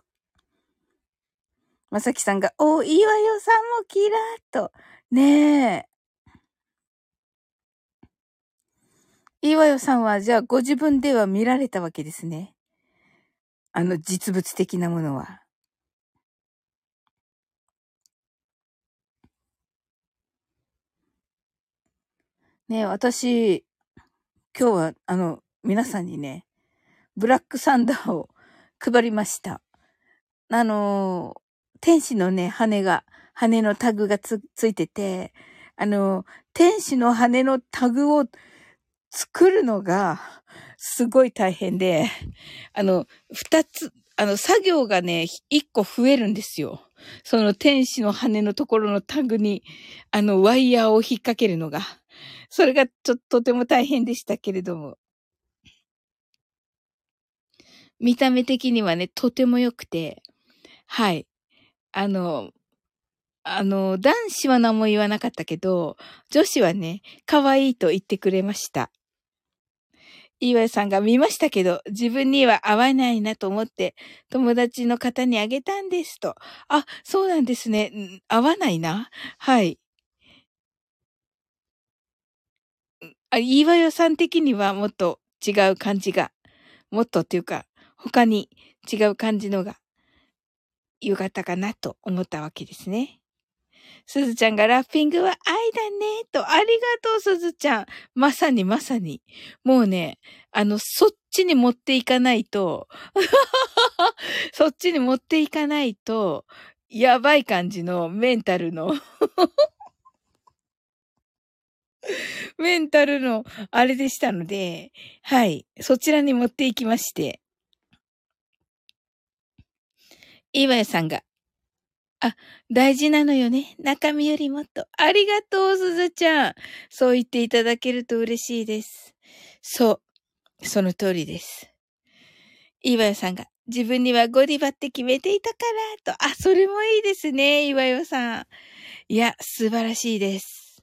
S1: まさきさんが、おいいわよさんもキラーっと。ねえ。いいわよさんは、じゃあご自分では見られたわけですね。あの実物的なものは。ね、私、今日は、あの、皆さんにね、ブラックサンダーを配りました。あの、天使のね、羽が、羽のタグがつ、ついてて、あの、天使の羽のタグを作るのが、すごい大変で、あの、二つ、あの、作業がね、一個増えるんですよ。その天使の羽のところのタグに、あの、ワイヤーを引っ掛けるのが。それがちょっととても大変でしたけれども。見た目的にはね、とても良くて、はい。あの、あの、男子は何も言わなかったけど、女子はね、可愛いと言ってくれました。岩井さんが見ましたけど、自分には合わないなと思って、友達の方にあげたんですと。あ、そうなんですね。合わないな？はい。あ、岩井さん的にはもっと違う感じが、もっとっていうか、他に違う感じのが良かったかなと思ったわけですね。すずちゃんがラッピングは愛だね、と、ありがとう、すずちゃん。まさにまさに。もうね、あの、そっちに持っていかないとそっちに持っていかないと、やばい感じのメンタルのメンタルのあれでしたので、はい、そちらに持っていきまして。岩屋さんが、あ、大事なのよね。中身よりもっと。ありがとう、すずちゃん。そう言っていただけると嬉しいです。そう。その通りです。岩代さんが、自分にはゴディバって決めていたから、と。あ、それもいいですね、岩代さん。いや、素晴らしいです。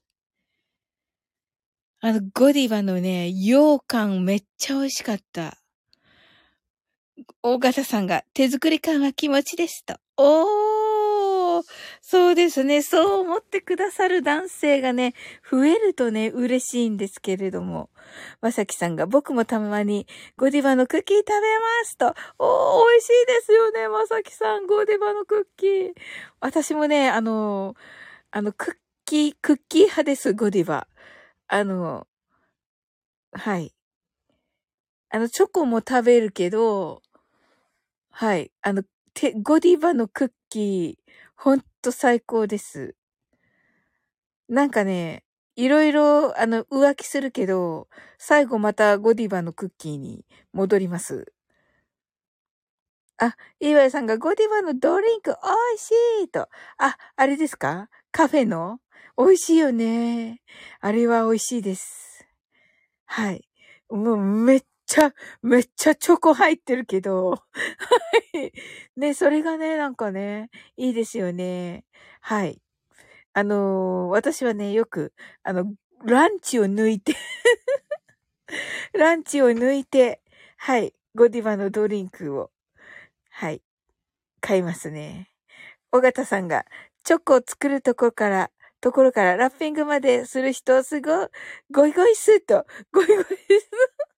S1: あの、ゴディバのね、羊羹めっちゃ美味しかった。大型さんが、手作り感は気持ちですと。おーそうですね。そう思ってくださる男性がね、増えるとね、嬉しいんですけれども。まさきさんが僕もたまにゴディバのクッキー食べますと。おー、美味しいですよね、まさきさん。ゴディバのクッキー。私もね、あの、あの、クッキー、クッキー派です、ゴディバ。あの、はい。あの、チョコも食べるけど、はい。あの、て、ゴディバのクッキー、ほんと最高です。なんかね、いろいろ、あの、浮気するけど、最後またゴディバのクッキーに戻ります。あ、岩井さんがゴディバのドリンク美味しいと。あ、あれですか？カフェの？美味しいよね。あれは美味しいです。はい。もうめっちゃ、めっちゃチョコ入ってるけど、はい。ね、それがね、なんかね、いいですよね。はい。あのー、私はね、よく、あの、ランチを抜いて ランチを抜いて、はい、ゴディバのドリンクを、はい、買いますね。尾形さんが、チョコを作るところから、ところからラッピングまでする人、すごい、ゴイゴイスーと、ゴイゴイスー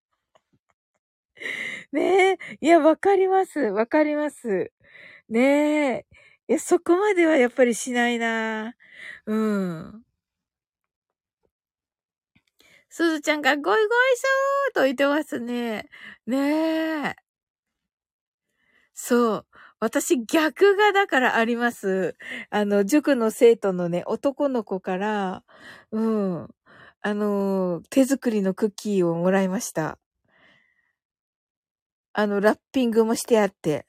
S1: ねえ。いや、わかります。わかります。ねえ。いや、そこまではやっぱりしないな。うん。すずちゃんがゴイゴイスーと言ってますね。ねえ。そう。私逆がだからあります。あの、塾の生徒のね、男の子から、うん。あの、手作りのクッキーをもらいました。あの、ラッピングもしてあって。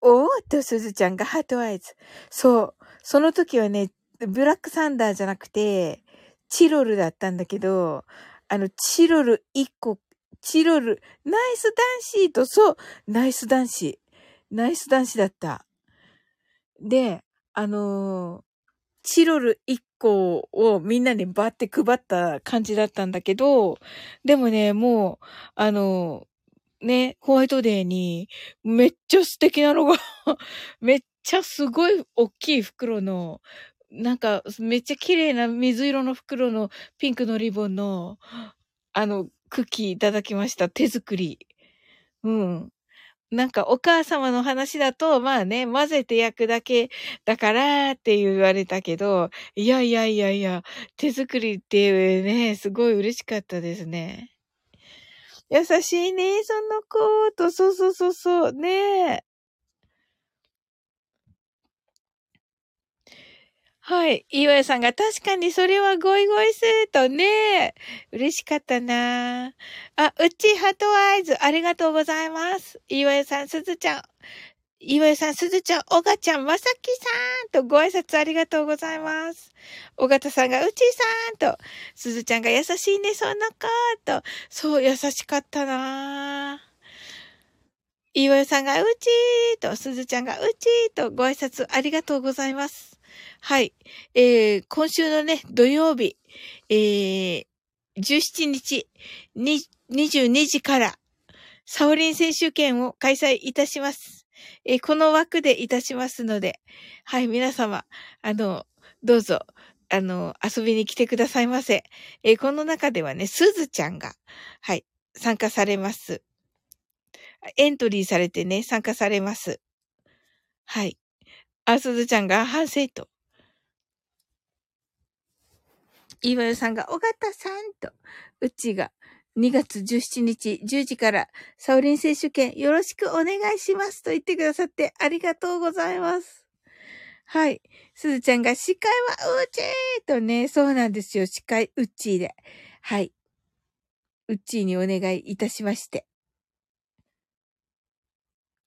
S1: おーっと、すずちゃんがハートアイズ。そう。その時はね、ブラックサンダーじゃなくて、チロルだったんだけど、あの、チロル1個、チロル、ナイス男子と、そう、ナイス男子。ナイス男子だった。で、あのー、チロル1個をみんなにバーって配った感じだったんだけど、でもね、もう、あの、ね、ホワイトデーに、めっちゃ素敵なのが めっちゃすごい大きい袋の、なんか、めっちゃ綺麗な水色の袋のピンクのリボンの、あの、クッキーいただきました。手作り。うん。なんかお母様の話だと、まあね、混ぜて焼くだけだからって言われたけど、いやいやいやいや、手作りってね、すごい嬉しかったですね。優しいね、その子と、そうそうそうそう、ねはい。岩井さんが確かにそれはゴイゴイスーとね。嬉しかったなあ、うちハトアイズありがとうございます。岩井さん、すずちゃん。岩井さん、すずちゃん、おがちゃん、まさきさんとご挨拶ありがとうございます。おがたさんがうちさんと、すずちゃんが優しいね、そんなかと。そう、優しかったな岩井さんがうちーと、すずちゃんがうちーとご挨拶ありがとうございます。はい。えー、今週のね、土曜日、えー、17日、22時から、サオリン選手権を開催いたします。えー、この枠でいたしますので、はい、皆様、あの、どうぞ、あの、遊びに来てくださいませ。えー、この中ではね、すずちゃんが、はい、参加されます。エントリーされてね、参加されます。はい。あ、すずちゃんが反省と。岩代さんが、尾形さんと、うちが、2月17日10時から、サオリン選手権よろしくお願いしますと言ってくださってありがとうございます。はい。すずちゃんが、司会はうちーとね、そうなんですよ。司会うっちーで。はい。うっちーにお願いいたしまして。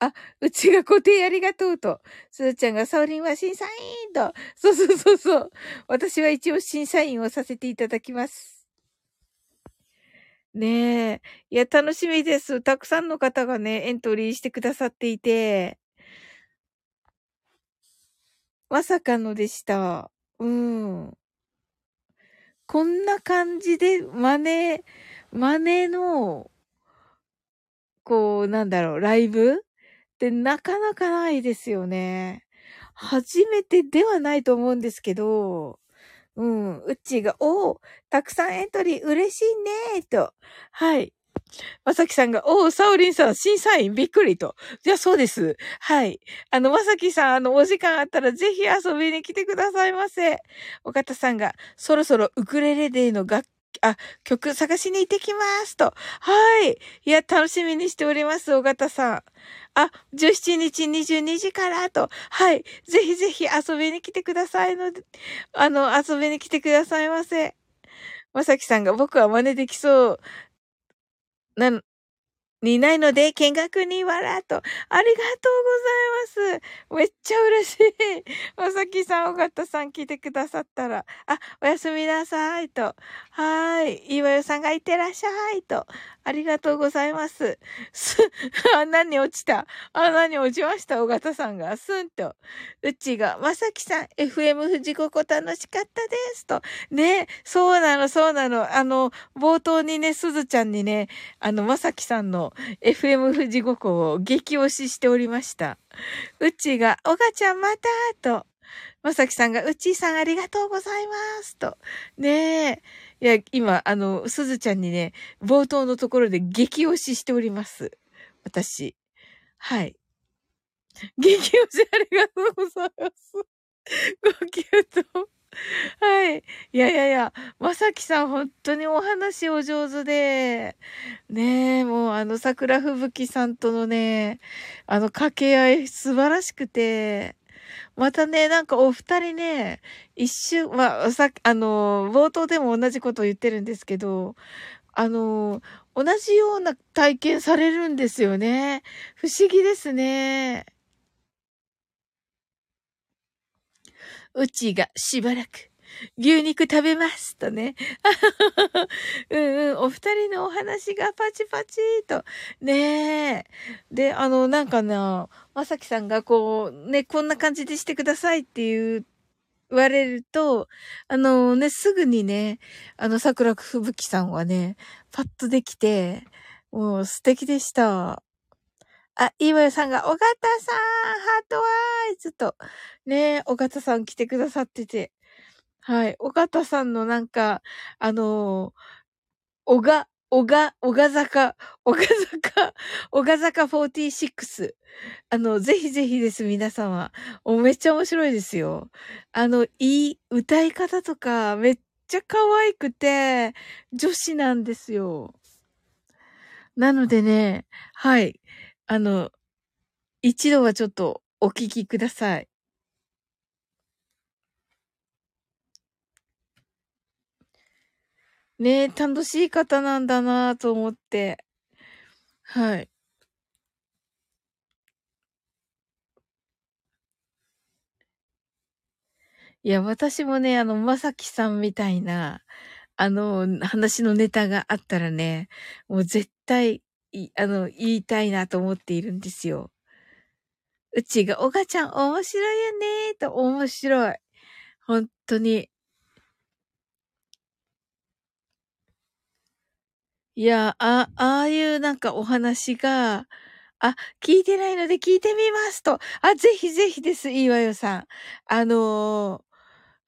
S1: あ、うちが固定ありがとうと。すずちゃんがサオリンは審査員と。そうそうそうそう。私は一応審査員をさせていただきます。ねえ。いや、楽しみです。たくさんの方がね、エントリーしてくださっていて。まさかのでした。うん。こんな感じで、真似、真似の、こう、なんだろう、ライブ？ってなかなかないですよね。初めてではないと思うんですけど、うん、うっちーが、おお、たくさんエントリー嬉しいねと。はい。まさきさんが、おお、サオリンさん、審査員びっくりと。じゃあそうです。はい。あの、まさきさん、あの、お時間あったらぜひ遊びに来てくださいませ。お方さんが、そろそろウクレレデーの楽あ、曲探しに行ってきますと。はい。いや、楽しみにしております、尾形さん。あ、17日22時からと。はい。ぜひぜひ遊びに来てくださいので、あの、遊びに来てくださいませ。まさきさんが僕は真似できそう。な、にないので、見学に笑と。ありがとうございます。めっちゃ嬉しい。まさきさん、おがたさん来てくださったら、あ、おやすみなさいと。はい。いわよさんがいってらっしゃいと。ありがとうございます。す、あ、何落ちた？あ、何落ちました？尾形さんが。すんと。うちが、まさきさん、FM 富士五湖楽しかったです。と。ね、そうなの、そうなの。あの、冒頭にね、すずちゃんにね、あの、まさきさんの FM 富士五湖を激推ししておりました。うちが、おがちゃんまたと。まさきさんが、うちーさんありがとうございます。と。ねえ。いや、今、あの、すずちゃんにね、冒頭のところで激推ししております。私。はい。激推しありがとうございます。ごきゅうと。はい。いやいやいや、まさきさん本当にお話お上手で、ねえ、もうあの桜吹雪さんとのね、あの掛け合い素晴らしくて、またね、なんかお二人ね、一瞬、まあ、さあの、冒頭でも同じことを言ってるんですけど、あの、同じような体験されるんですよね。不思議ですね。うちがしばらく牛肉食べますとね。うんうん、お二人のお話がパチパチと。ねえ。で、あの、なんかな、まさきさんがこう、ね、こんな感じでしてくださいっていう言われると、あのね、すぐにね、あの、桜吹雪さんはね、パッとできて、もう素敵でした。あ、いわよさんが、尾形さん、ハートワーイズと、ね、尾形さん来てくださってて、はい。尾形さんのなんか、あのー、おが、小賀、小賀坂、小賀坂、小賀坂46。あの、ぜひぜひです、皆様。おめっちゃ面白いですよ。あの、いい、歌い方とか、めっちゃ可愛くて、女子なんですよ。なのでね、はい。あの、一度はちょっとお聞きください。ねえ、楽しい方なんだなと思って。はい。いや、私もね、あの、まさきさんみたいな、あの、話のネタがあったらね、もう絶対、あの、言いたいなと思っているんですよ。うちが、おがちゃん面白いよねーと面白い。本当に。いや、あ、ああいうなんかお話が、あ、聞いてないので聞いてみますと。あ、ぜひぜひです、いいわよさん。あの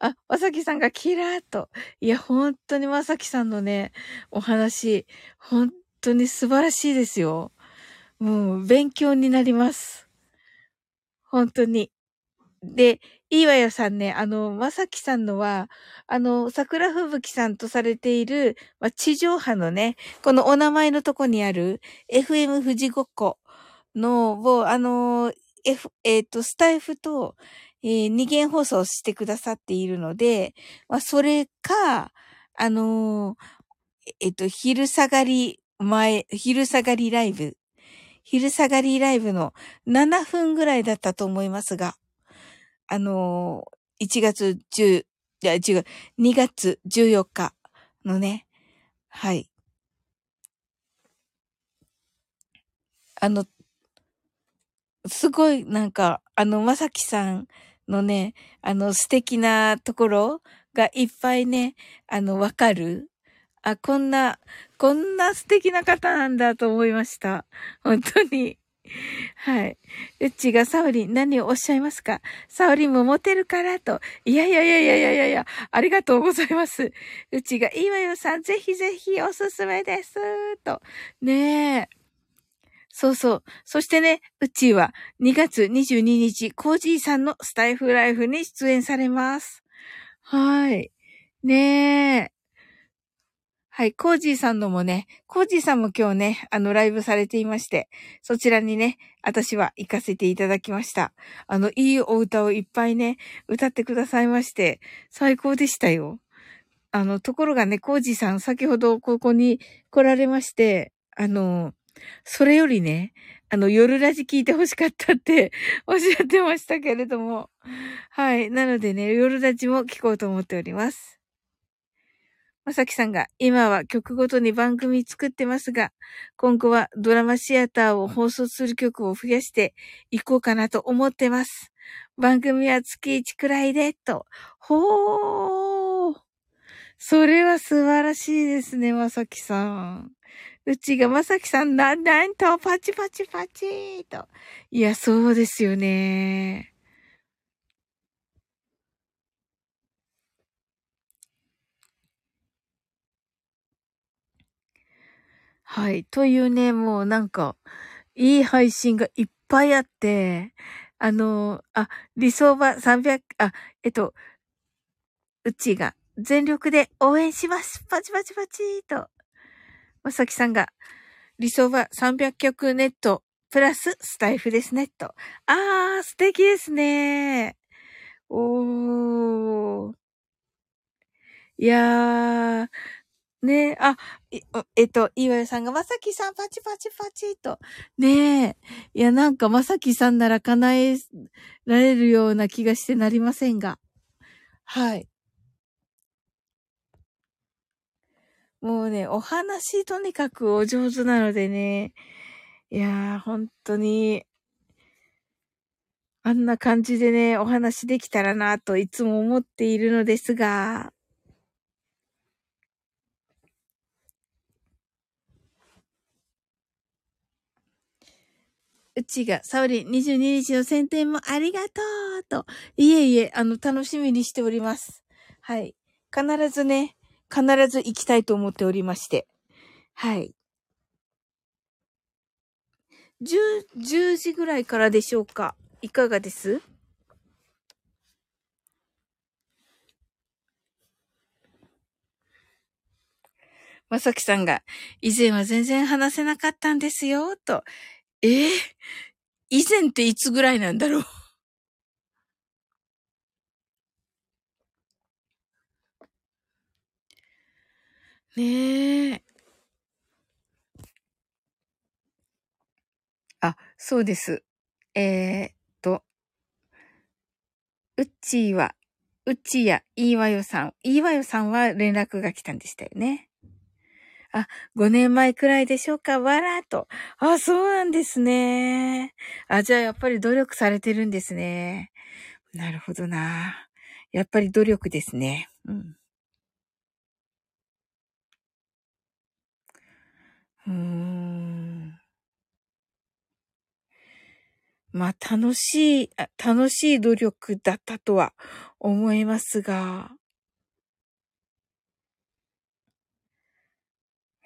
S1: ー、あ、まさきさんがキラーと。いや、本当にまさきさんのね、お話、本当に素晴らしいですよ。もう、勉強になります。本当に。で、いいわよさんね、あの、まさきさんのは、あの、桜吹雪さんとされている、ま、地上波のね、このお名前のとこにある、FM 富士五っこのを、あの、F、えっ、ー、と、スタイフと、えー、二元放送してくださっているので、ま、それか、あのえっ、と、昼下がり前、昼下がりライブ、昼下がりライブの7分ぐらいだったと思いますが、あのー、1月10、いや、違う、2月14日のね、はい。あの、すごいなんか、あの、まさきさんのね、あの、素敵なところがいっぱいね、あの、わかる。あ、こんな、こんな素敵な方なんだと思いました。本当に。はい。うちがサオリン何をおっしゃいますか？サオリンもモテるからと。いやいやいやいやいやいやいや、ありがとうございます。うちがいいわよさん、ぜひぜひおすすめです。と。ねえ。そうそう。そしてね、うちは2月22日、コージーさんのスタイフライフに出演されます。はい。ねえ。はい、コージーさんのもね、コージーさんも今日ね、あの、ライブされていまして、そちらにね、私は行かせていただきました。あの、いいお歌をいっぱいね、歌ってくださいまして、最高でしたよ。あの、ところがね、コージーさん、先ほどここに来られまして、あの、それよりね、あの、夜ラジ聞いて欲しかったって おっしゃってましたけれども。はい。なのでね、夜ラジも聞こうと思っております。まさきさんが、今は曲ごとに番組作ってますが、今後はドラマシアターを放送する曲を増やしていこうかなと思ってます。番組は月1くらいで、と。ほー。それは素晴らしいですね、まさきさん。うちがまさきさん、なん、なんと、パチパチパチと。いや、そうですよね。はい。というね、もうなんか、いい配信がいっぱいあって、あの、あ、理想は300、あ、えっと、うちが全力で応援します。パチパチパチーと。まさきさんが、理想は300曲ネット、プラススタイフですね、と。あー、素敵ですね。おー。いやー、ねえ、あ、えっと、岩井さんが、まさきさん、パチパチパチと。ねえ。いや、なんか、まさきさんなら叶えられるような気がしてなりませんが。はい。もうね、お話とにかくお上手なのでね。いやー、本当に、あんな感じでね、お話できたらなといつも思っているのですが。うちが、サウリン22日の宣伝もありがとうと。いえいえ、あの、楽しみにしております。はい。必ずね、必ず行きたいと思っておりまして。はい。10、10時ぐらいからでしょうかいかがです？まさきさんが、以前は全然話せなかったんですよ、と。ええー、以前っていつぐらいなんだろう？ねえ。あ、そうです。えー、っと、うちは、うちやいいわよさん。いいわよさんは連絡が来たんでしたよね。あ、5年前くらいでしょうか？わらと。あ、そうなんですね。あ、じゃあやっぱり努力されてるんですね。なるほどな。やっぱり努力ですね。うん。うーん。まあ、楽しい、楽しい努力だったとは思いますが。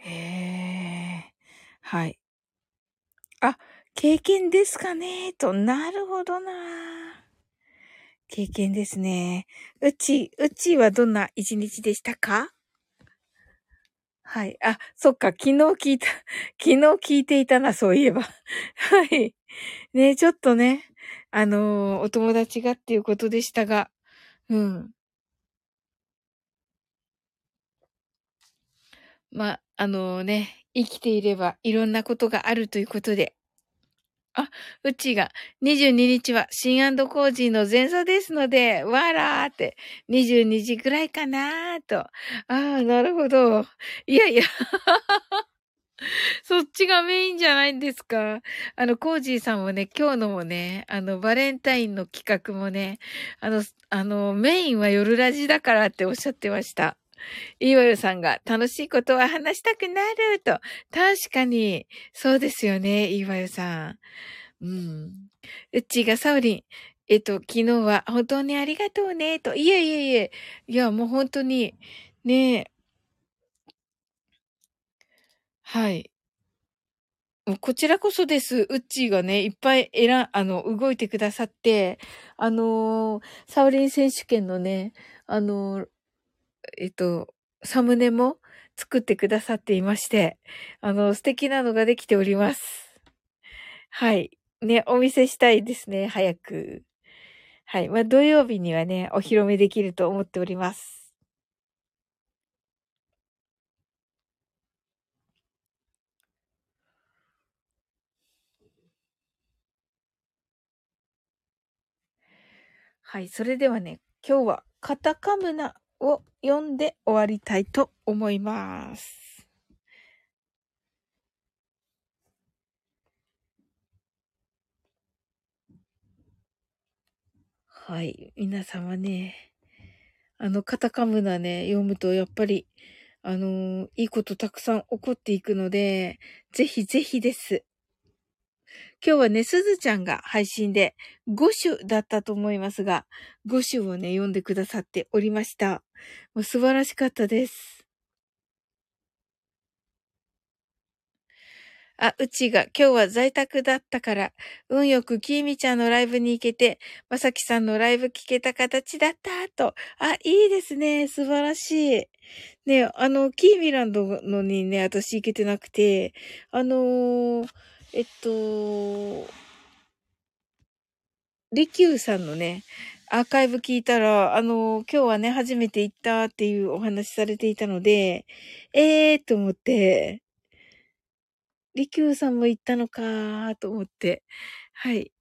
S1: へえ。はい。あ、経験ですかねと、なるほどな。経験ですね。うち、うちはどんな一日でしたか？はい。あ、そっか、昨日聞いた、昨日聞いていたな、そういえば。はい。ね、ちょっとね、あのー、お友達がっていうことでしたが、うん。まあ、あの、ね、生きていればいろんなことがあるということで。あ、うちが22日はシンコージーの前座ですので、わらーって22時くらいかなーと。ああ、なるほど。いやいや。そっちがメインじゃないんですか。あの、コージーさんもね、今日のもね、あの、バレンタインの企画もね、あの、あの、メインは夜ラジだからっておっしゃってました。いわよさんが楽しいことは話したくなると。確かに、そうですよね、いわよさん。うん。うちがサウリン、えっと、昨日は本当にありがとうね、と。いえいえいえ。いや、もう本当に、ね。はい。こちらこそです。うっちーがね、いっぱい選、あの、動いてくださって、あのー、サウリン選手権のね、あのー、えっと、サムネも作ってくださっていまして、あの、素敵なのができております。はい。ね、お見せしたいですね、早く。はい。まあ、土曜日にはね、お披露目できると思っております。はい。それではね、今日はカタカムナを読んで終わりたいと思います。はい。皆様ね、あの、カタカムナね、読むとやっぱり、あのー、いいことたくさん起こっていくので、ぜひぜひです。今日はね、すずちゃんが配信で5種だったと思いますが、5種をね、読んでくださっておりました。もう素晴らしかったです。あ、うちが今日は在宅だったから、運よくきーみちゃんのライブに行けて、まさきさんのライブ聞けた形だったと。あ、いいですね。素晴らしい。ね、あの、キーミランドのにね、私行けてなくて、あのーえっと、リキューさんのね、アーカイブ聞いたら、あの、今日はね、初めて行ったっていうお話されていたので、ええー、と思って、リキューさんも行ったのかーと思って、はい。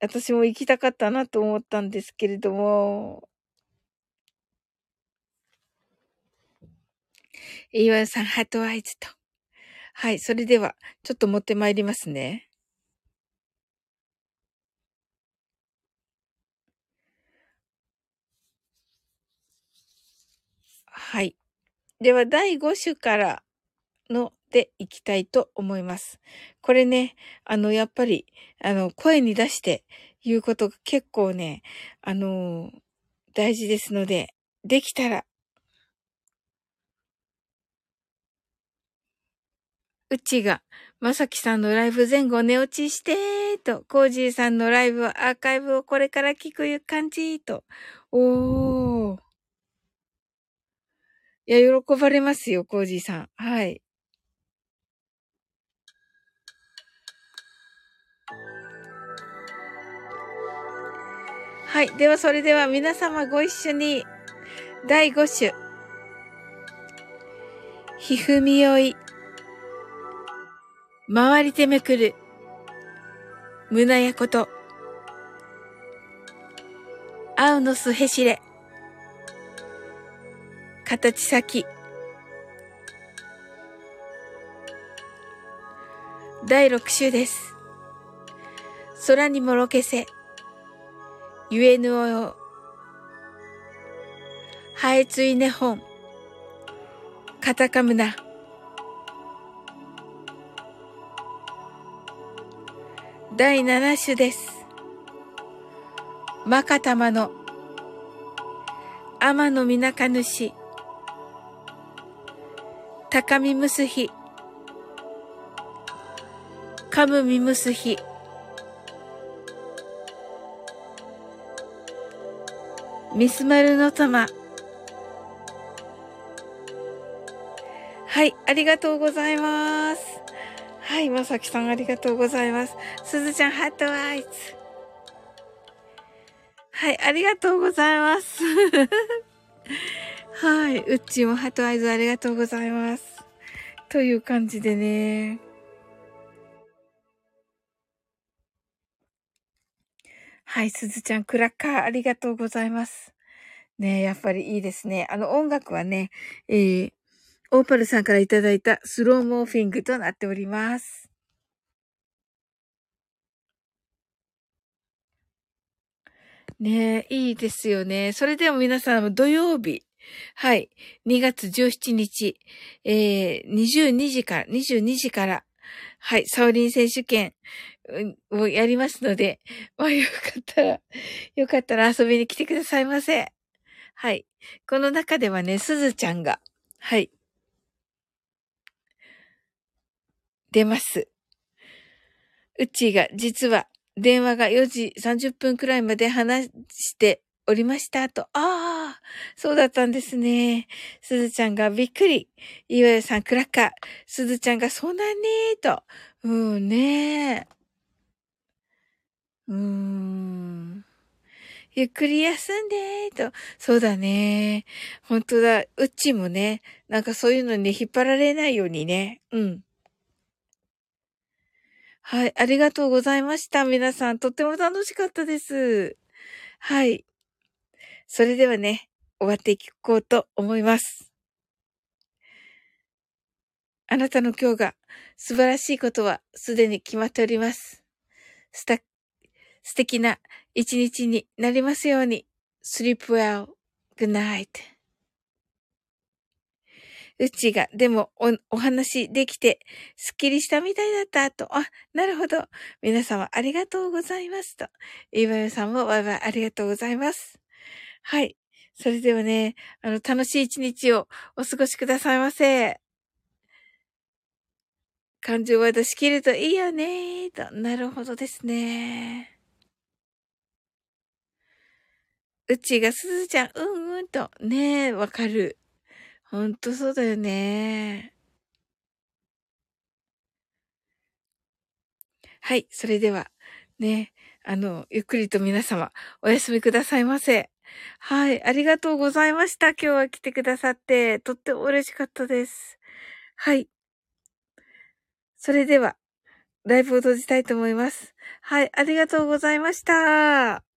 S1: 私も行きたかったなと思ったんですけれども、岩井さん、ハートアイズと。はい、それでは、ちょっと持ってまいりますね。はい。では、第5種からのでいきたいと思います。これね、あの、やっぱり、あの、声に出して言うことが結構ね、あの、大事ですので、できたらうちが、まさきさんのライブ前後寝落ちしてと、コージーさんのライブはアーカイブをこれから聞く感じと。おー。いや、喜ばれますよ、コージーさん。はい。はい。では、それでは皆様ご一緒に、第5種。ひふみよい。回りてめくる。胸やこと。青のすへしれ。形先。第六種です。空にもろけせ。ゆえぬおよ。はえついね本。カタカムナ。第七種です。マカタマの天のみなか主。高みむすひ。かむみむすひ。ミスマルの玉。はい、ありがとうございます。はい、まさきさんありがとうございます。すずちゃん、 Heart Eyes。はい、ありがとうございます。はい、うっちーも Heart Eyes ありがとうございます。という感じでね。はい、すずちゃん、クラッカー、ありがとうございます。ねやっぱりいいですね。あの音楽はね、えー、オーパルさんからいただいたスローモーフィングとなっております。ねいいですよね。それでも皆さん、土曜日、はい、2月17日、えー、22時から、22時から、はい、サオリン選手権、をやりますので、まあよかったら、よかったら遊びに来てくださいませ。はい。この中ではね、すずちゃんが、はい。出ます。うちが実は電話が4時30分くらいまで話しておりましたと。ああ、そうだったんですね。すずちゃんがびっくり。岩屋さんクラッカー。すずちゃんがそうなんねーと。うんねー。うーん。ゆっくり休んでと。そうだね。本当だ。うっちもね、なんかそういうのに引っ張られないようにね。うん。はい。ありがとうございました。皆さん、とっても楽しかったです。はい。それではね、終わっていこうと思います。あなたの今日が素晴らしいことはすでに決まっております。スタ素敵な一日になりますように。sleep well. good night. うちが、でもお、お話できて、すっきりしたみたいだったと。あ、なるほど。皆様ありがとうございますと。いわよさんもバイバイありがとうございます。はい。それではね、あの、楽しい一日をお過ごしくださいませ。感情は出し切るといいよねと。なるほどですね。うちがすずちゃん、うんうんと、ねえ、わかる。ほんとそうだよね。はい、それでは、ね、あの、ゆっくりと皆様、お休みくださいませ。はい、ありがとうございました。今日は来てくださって、とっても嬉しかったです。はい。それでは、ライブを閉じたいと思います。はい、ありがとうございました。